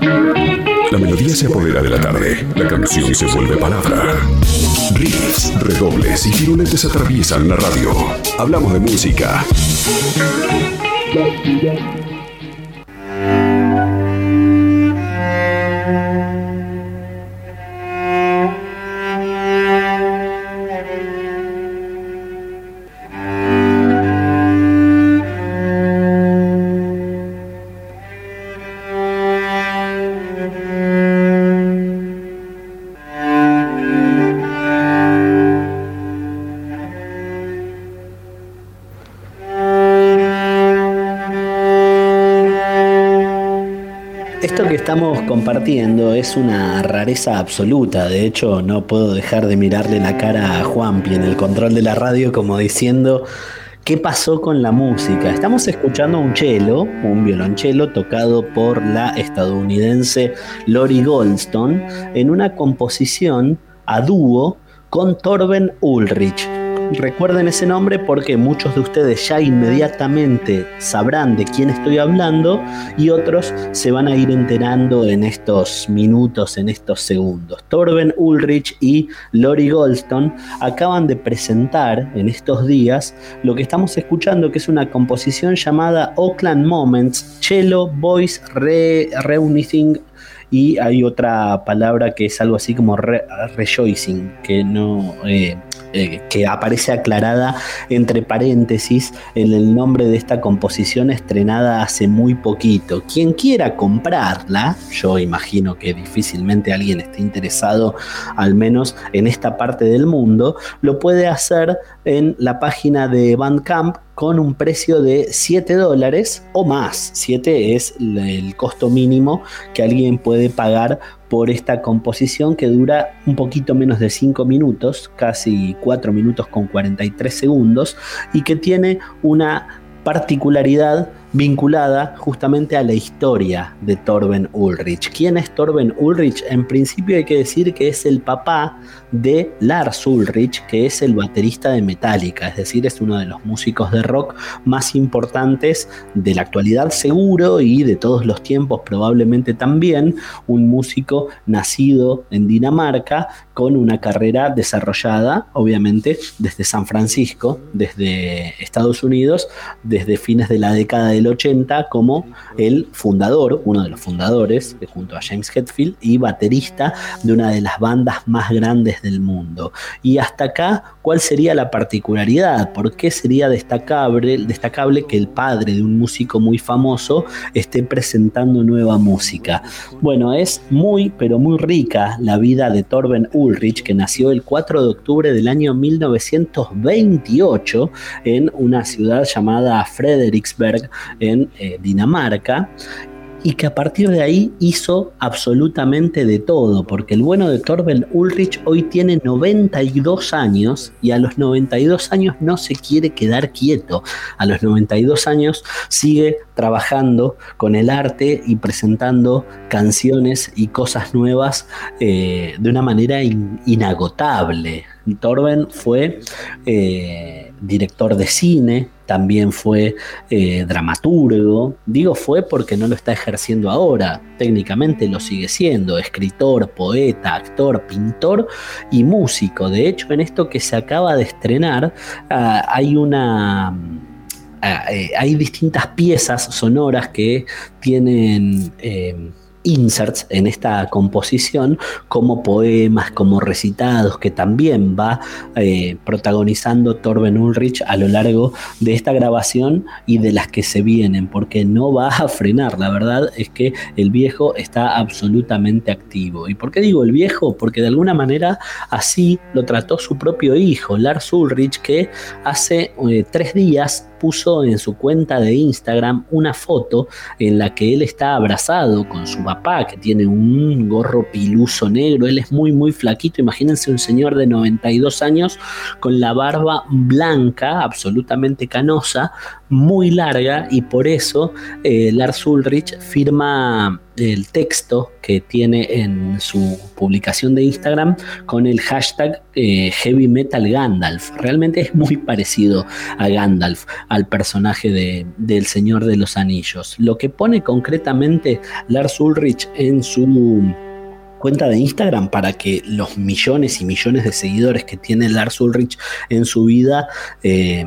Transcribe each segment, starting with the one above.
La melodía se apodera de la tarde, la canción se vuelve palabra. Riffs, redobles y gironetes atraviesan la radio. Hablamos de música. Estamos compartiendo es una rareza absoluta. De hecho, no puedo dejar de mirarle la cara a Juanpi en el control de la radio como diciendo, ¿qué pasó con la música? Estamos escuchando un cello, un violonchelo tocado por la estadounidense Lori Goldstone en una composición a dúo con Torben Ulrich recuerden ese nombre porque muchos de ustedes ya inmediatamente sabrán de quién estoy hablando y otros se van a ir enterando en estos minutos, en estos segundos. Torben Ulrich y Lori Goldstone acaban de presentar en estos días lo que estamos escuchando, que es una composición llamada Oakland Moments, Cello Voice Reunithing y hay otra palabra que es algo así como rejoicing, que no... Eh, eh, que aparece aclarada entre paréntesis en el nombre de esta composición estrenada hace muy poquito. Quien quiera comprarla, yo imagino que difícilmente alguien esté interesado, al menos en esta parte del mundo, lo puede hacer en la página de Bandcamp con un precio de 7 dólares o más. 7 es el costo mínimo que alguien puede pagar por esta composición que dura un poquito menos de 5 minutos, casi 4 minutos con 43 segundos, y que tiene una particularidad vinculada justamente a la historia de Torben Ulrich. ¿Quién es Torben Ulrich? En principio hay que decir que es el papá de Lars Ulrich, que es el baterista de Metallica, es decir, es uno de los músicos de rock más importantes de la actualidad seguro y de todos los tiempos probablemente también, un músico nacido en Dinamarca con una carrera desarrollada obviamente desde San Francisco, desde Estados Unidos, desde fines de la década de 80 como el fundador, uno de los fundadores, junto a James Hetfield, y baterista de una de las bandas más grandes del mundo. Y hasta acá, ¿cuál sería la particularidad? ¿Por qué sería destacable, destacable que el padre de un músico muy famoso esté presentando nueva música? Bueno, es muy, pero muy rica la vida de Torben Que nació el 4 de octubre del año 1928 en una ciudad llamada Frederiksberg, en eh, Dinamarca y que a partir de ahí hizo absolutamente de todo, porque el bueno de Torben Ulrich hoy tiene 92 años y a los 92 años no se quiere quedar quieto, a los 92 años sigue trabajando con el arte y presentando canciones y cosas nuevas eh, de una manera inagotable. Torben fue eh, director de cine, también fue eh, dramaturgo. Digo fue porque no lo está ejerciendo ahora, técnicamente lo sigue siendo, escritor, poeta, actor, pintor y músico. De hecho, en esto que se acaba de estrenar ah, hay una... Ah, eh, hay distintas piezas sonoras que tienen inserts en esta composición como poemas, como recitados que también va eh, protagonizando Torben Ulrich a lo largo de esta grabación y de las que se vienen, porque no va a frenar, la verdad es que el viejo está absolutamente activo. ¿Y por qué digo el viejo? Porque de alguna manera así lo trató su propio hijo, Lars Ulrich, que hace eh, tres días puso en su cuenta de Instagram una foto en la que él está abrazado con su papá, que tiene un gorro piluso negro. Él es muy, muy flaquito. Imagínense un señor de 92 años con la barba blanca, absolutamente canosa, muy larga y por eso eh, Lars Ulrich firma el texto que tiene en su publicación de Instagram con el hashtag eh, Heavy Metal Gandalf. Realmente es muy parecido a Gandalf, al personaje de, del Señor de los Anillos. Lo que pone concretamente Lars Ulrich en su cuenta de Instagram para que los millones y millones de seguidores que tiene Lars Ulrich en su vida eh,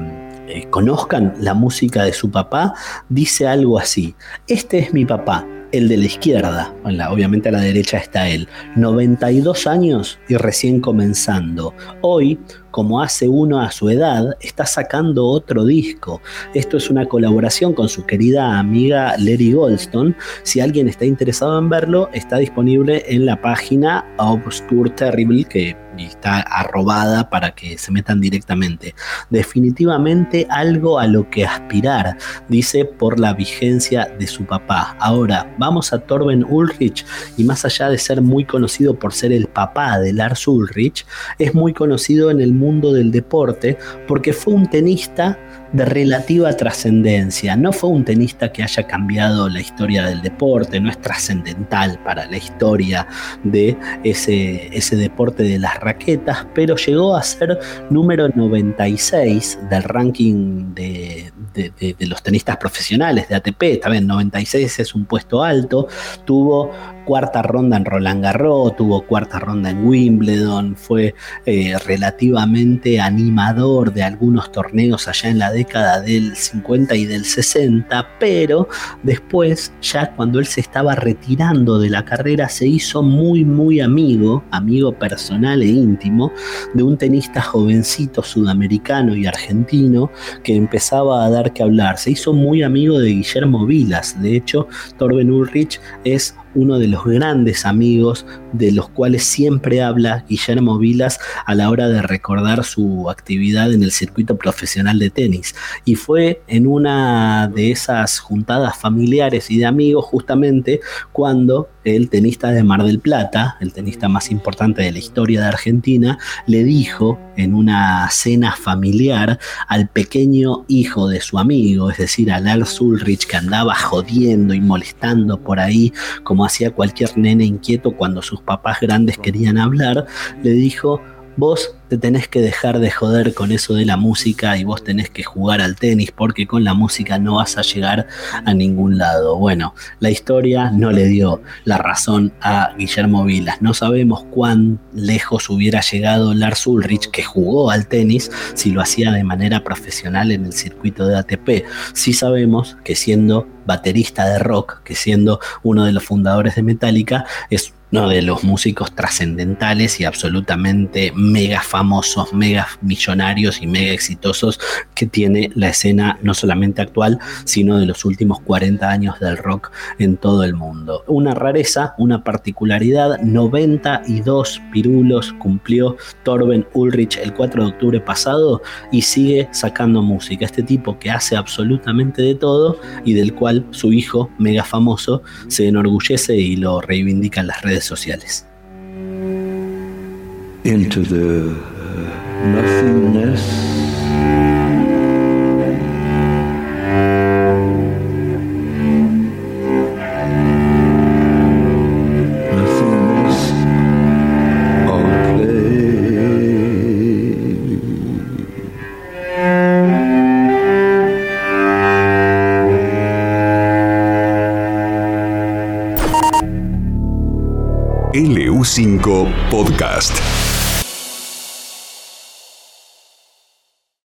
eh, conozcan la música de su papá, dice algo así, este es mi papá, el de la izquierda, obviamente a la derecha está él, 92 años y recién comenzando. Hoy, como hace uno a su edad, está sacando otro disco. Esto es una colaboración con su querida amiga Larry Goldstone. Si alguien está interesado en verlo, está disponible en la página Obscure Terrible, que está arrobada para que se metan directamente. Definitivamente algo a lo que aspirar, dice por la vigencia de su papá. Ahora, vamos a Torben Ulrich y más allá de ser muy conocido por ser el papá de Lars Ulrich, es muy conocido en el mundo del deporte porque fue un tenista de relativa trascendencia. No fue un tenista que haya cambiado la historia del deporte, no es trascendental para la historia de ese, ese deporte de las raquetas, pero llegó a ser número 96 del ranking de, de, los tenistas profesionales de ATP. También 96 es un puesto alto. Tuvo cuarta ronda en Roland Garros, tuvo cuarta ronda en Wimbledon, fue eh, relativamente animador de algunos torneos allá en la década del 50 y del 60, pero después, ya cuando él se estaba retirando de la carrera, se hizo muy, muy amigo, amigo personal e íntimo, de un tenista jovencito sudamericano y argentino que empezaba a dar que hablar. Se hizo muy amigo de Guillermo Vilas, de hecho, Torben Ulrich es uno de los grandes amigos de los cuales siempre habla Guillermo Vilas a la hora de recordar su actividad en el circuito profesional de tenis. Y fue en una de esas juntadas familiares y de amigos justamente cuando el tenista de Mar del Plata, el tenista más importante de la historia de Argentina, le dijo en una cena familiar al pequeño hijo de su amigo, es decir, a Lars Ulrich que andaba jodiendo y molestando por ahí como hacía cualquier nene inquieto cuando sus papás grandes querían hablar, le dijo, vos te tenés que dejar de joder con eso de la música y vos tenés que jugar al tenis porque con la música no vas a llegar a ningún lado. Bueno, la historia no le dio la razón a Guillermo Vilas. No sabemos cuán lejos hubiera llegado Lars Ulrich, que jugó al tenis, si lo hacía de manera profesional en el circuito de ATP. Sí sabemos que siendo baterista de rock, que siendo uno de los fundadores de Metallica, es uno de los músicos trascendentales y absolutamente mega famosos, mega millonarios y mega exitosos que tiene la escena no solamente actual, sino de los últimos 40 años del rock en todo el mundo. Una rareza, una particularidad, 92 pirulos cumplió Torben Ulrich el 4 de octubre pasado y sigue sacando música. Este tipo que hace absolutamente de todo y del cual su hijo, mega famoso, se enorgullece y lo reivindica en las redes sociales. Into the uh, nothingness. LU5 Podcast.